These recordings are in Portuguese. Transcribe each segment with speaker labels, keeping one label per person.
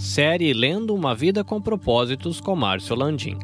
Speaker 1: Série Lendo uma Vida com Propósitos com Márcio Landim.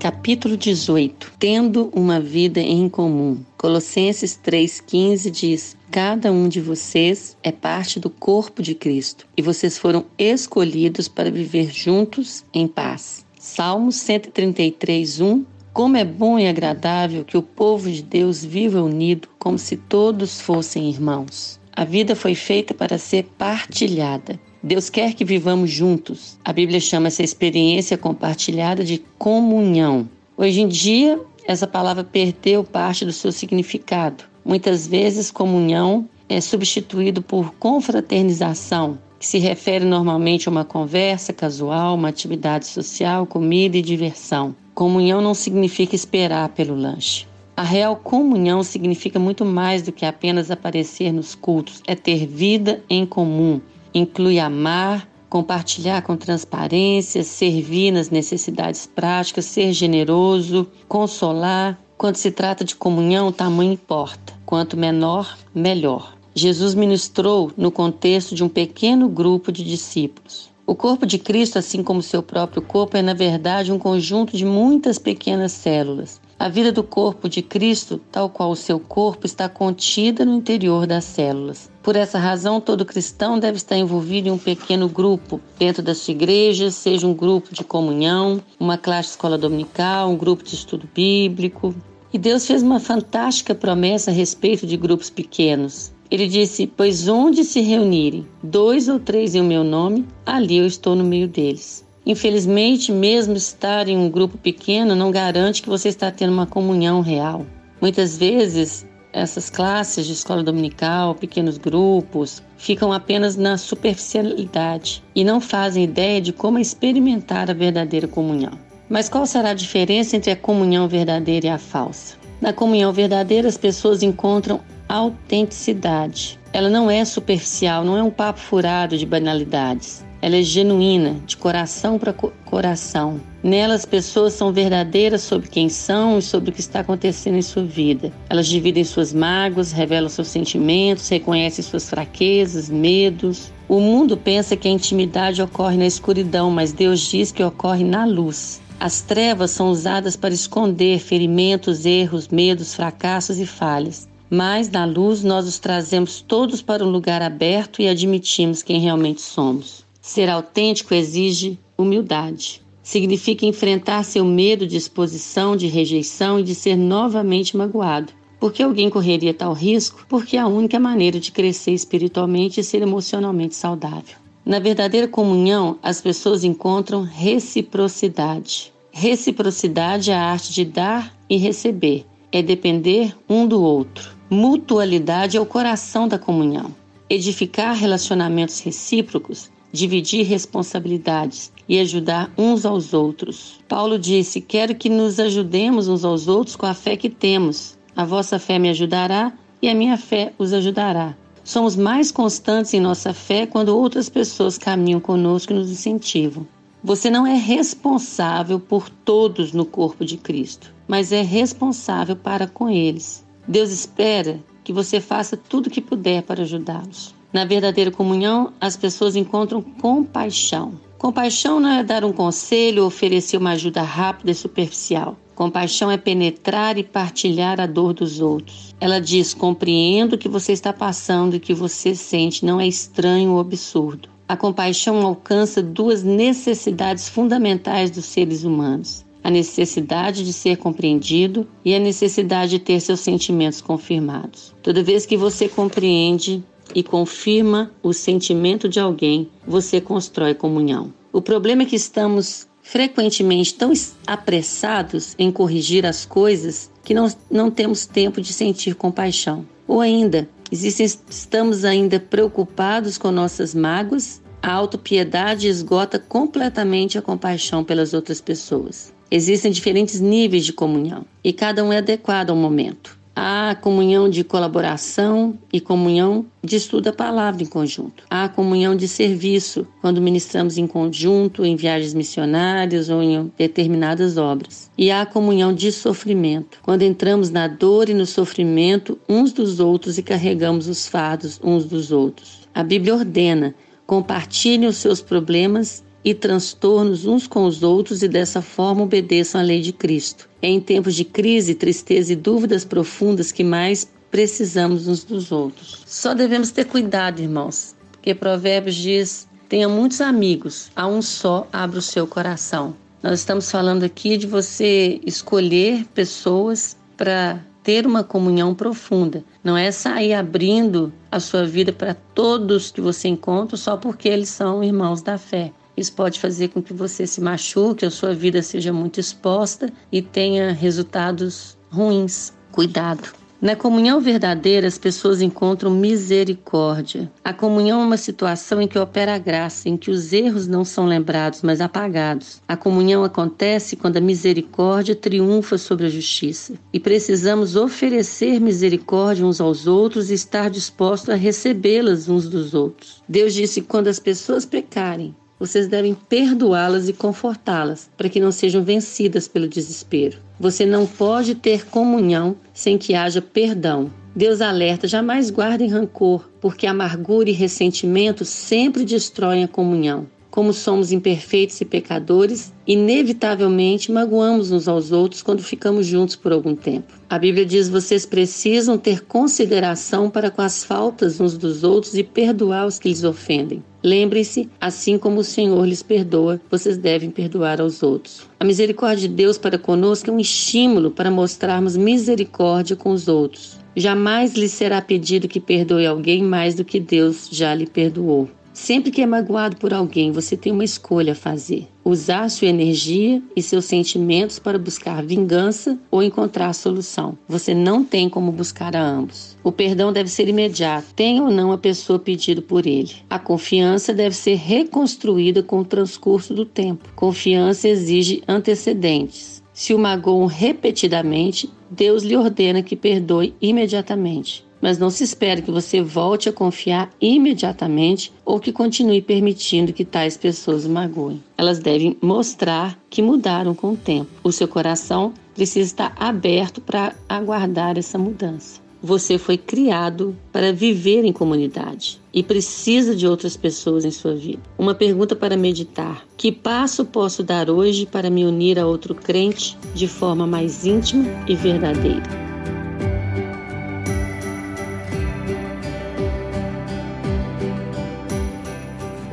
Speaker 2: Capítulo 18 Tendo uma vida em comum. Colossenses 3,15 diz: Cada um de vocês é parte do corpo de Cristo e vocês foram escolhidos para viver juntos em paz. Salmos 133, 1 Como é bom e agradável que o povo de Deus viva unido, como se todos fossem irmãos. A vida foi feita para ser partilhada. Deus quer que vivamos juntos. A Bíblia chama essa experiência compartilhada de comunhão. Hoje em dia, essa palavra perdeu parte do seu significado. Muitas vezes, comunhão é substituído por confraternização, que se refere normalmente a uma conversa casual, uma atividade social, comida e diversão. Comunhão não significa esperar pelo lanche. A real comunhão significa muito mais do que apenas aparecer nos cultos, é ter vida em comum. Inclui amar, compartilhar com transparência, servir nas necessidades práticas, ser generoso, consolar. Quando se trata de comunhão, o tamanho importa. Quanto menor, melhor. Jesus ministrou no contexto de um pequeno grupo de discípulos. O corpo de Cristo, assim como seu próprio corpo, é na verdade um conjunto de muitas pequenas células. A vida do corpo de Cristo, tal qual o seu corpo, está contida no interior das células. Por essa razão, todo cristão deve estar envolvido em um pequeno grupo dentro da sua igreja, seja um grupo de comunhão, uma classe escola dominical, um grupo de estudo bíblico. E Deus fez uma fantástica promessa a respeito de grupos pequenos. Ele disse: Pois onde se reunirem dois ou três em meu nome, ali eu estou no meio deles. Infelizmente, mesmo estar em um grupo pequeno não garante que você está tendo uma comunhão real. Muitas vezes, essas classes de escola dominical, pequenos grupos, ficam apenas na superficialidade e não fazem ideia de como experimentar a verdadeira comunhão. Mas qual será a diferença entre a comunhão verdadeira e a falsa? Na comunhão verdadeira, as pessoas encontram autenticidade. Ela não é superficial, não é um papo furado de banalidades. Ela é genuína, de coração para co coração. Nela, as pessoas são verdadeiras sobre quem são e sobre o que está acontecendo em sua vida. Elas dividem suas mágoas, revelam seus sentimentos, reconhecem suas fraquezas, medos. O mundo pensa que a intimidade ocorre na escuridão, mas Deus diz que ocorre na luz. As trevas são usadas para esconder ferimentos, erros, medos, fracassos e falhas. Mas na luz nós os trazemos todos para um lugar aberto e admitimos quem realmente somos. Ser autêntico exige humildade. Significa enfrentar seu medo de exposição, de rejeição e de ser novamente magoado. Por que alguém correria tal risco? Porque é a única maneira de crescer espiritualmente e ser emocionalmente saudável. Na verdadeira comunhão, as pessoas encontram reciprocidade. Reciprocidade é a arte de dar e receber, é depender um do outro. Mutualidade é o coração da comunhão. Edificar relacionamentos recíprocos dividir responsabilidades e ajudar uns aos outros. Paulo disse: Quero que nos ajudemos uns aos outros com a fé que temos. A vossa fé me ajudará e a minha fé os ajudará. Somos mais constantes em nossa fé quando outras pessoas caminham conosco e nos incentivam. Você não é responsável por todos no corpo de Cristo, mas é responsável para com eles. Deus espera que você faça tudo o que puder para ajudá-los. Na verdadeira comunhão, as pessoas encontram compaixão. Compaixão não é dar um conselho ou oferecer uma ajuda rápida e superficial. Compaixão é penetrar e partilhar a dor dos outros. Ela diz: compreendo o que você está passando e que você sente, não é estranho ou absurdo. A compaixão alcança duas necessidades fundamentais dos seres humanos: a necessidade de ser compreendido e a necessidade de ter seus sentimentos confirmados. Toda vez que você compreende, e confirma o sentimento de alguém, você constrói comunhão. O problema é que estamos frequentemente tão apressados em corrigir as coisas que não, não temos tempo de sentir compaixão. Ou ainda, existem, estamos ainda preocupados com nossas mágoas, a autopiedade esgota completamente a compaixão pelas outras pessoas. Existem diferentes níveis de comunhão e cada um é adequado ao momento. Há comunhão de colaboração e comunhão de estudo da palavra em conjunto. Há comunhão de serviço, quando ministramos em conjunto, em viagens missionárias ou em determinadas obras. E há comunhão de sofrimento, quando entramos na dor e no sofrimento uns dos outros e carregamos os fardos uns dos outros. A Bíblia ordena Compartilhem os seus problemas e transtornos uns com os outros e dessa forma obedeçam à lei de Cristo. É em tempos de crise, tristeza e dúvidas profundas que mais precisamos uns dos outros. Só devemos ter cuidado, irmãos, porque Provérbios diz: tenha muitos amigos, a um só abra o seu coração. Nós estamos falando aqui de você escolher pessoas para ter uma comunhão profunda. Não é sair abrindo a sua vida para todos que você encontra só porque eles são irmãos da fé. Isso pode fazer com que você se machuque, a sua vida seja muito exposta e tenha resultados ruins. Cuidado. Na comunhão verdadeira, as pessoas encontram misericórdia. A comunhão é uma situação em que opera a graça, em que os erros não são lembrados, mas apagados. A comunhão acontece quando a misericórdia triunfa sobre a justiça. E precisamos oferecer misericórdia uns aos outros e estar dispostos a recebê-las uns dos outros. Deus disse: quando as pessoas pecarem, vocês devem perdoá-las e confortá-las, para que não sejam vencidas pelo desespero. Você não pode ter comunhão sem que haja perdão. Deus alerta: jamais guardem rancor, porque amargura e ressentimento sempre destroem a comunhão. Como somos imperfeitos e pecadores, inevitavelmente magoamos uns aos outros quando ficamos juntos por algum tempo. A Bíblia diz: vocês precisam ter consideração para com as faltas uns dos outros e perdoar os que lhes ofendem. Lembrem-se, assim como o Senhor lhes perdoa, vocês devem perdoar aos outros. A misericórdia de Deus para conosco é um estímulo para mostrarmos misericórdia com os outros. Jamais lhe será pedido que perdoe alguém mais do que Deus já lhe perdoou. Sempre que é magoado por alguém, você tem uma escolha a fazer: usar sua energia e seus sentimentos para buscar vingança ou encontrar solução. Você não tem como buscar a ambos. O perdão deve ser imediato, tenha ou não a pessoa pedido por ele. A confiança deve ser reconstruída com o transcurso do tempo. Confiança exige antecedentes. Se o magoam repetidamente, Deus lhe ordena que perdoe imediatamente mas não se espere que você volte a confiar imediatamente ou que continue permitindo que tais pessoas o magoem. Elas devem mostrar que mudaram com o tempo. O seu coração precisa estar aberto para aguardar essa mudança. Você foi criado para viver em comunidade e precisa de outras pessoas em sua vida. Uma pergunta para meditar: que passo posso dar hoje para me unir a outro crente de forma mais íntima e verdadeira?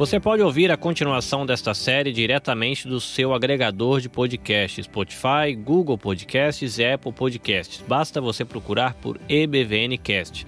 Speaker 1: Você pode ouvir a continuação desta série diretamente do seu agregador de podcasts, Spotify, Google Podcasts e Apple Podcasts. Basta você procurar por EBVNcast.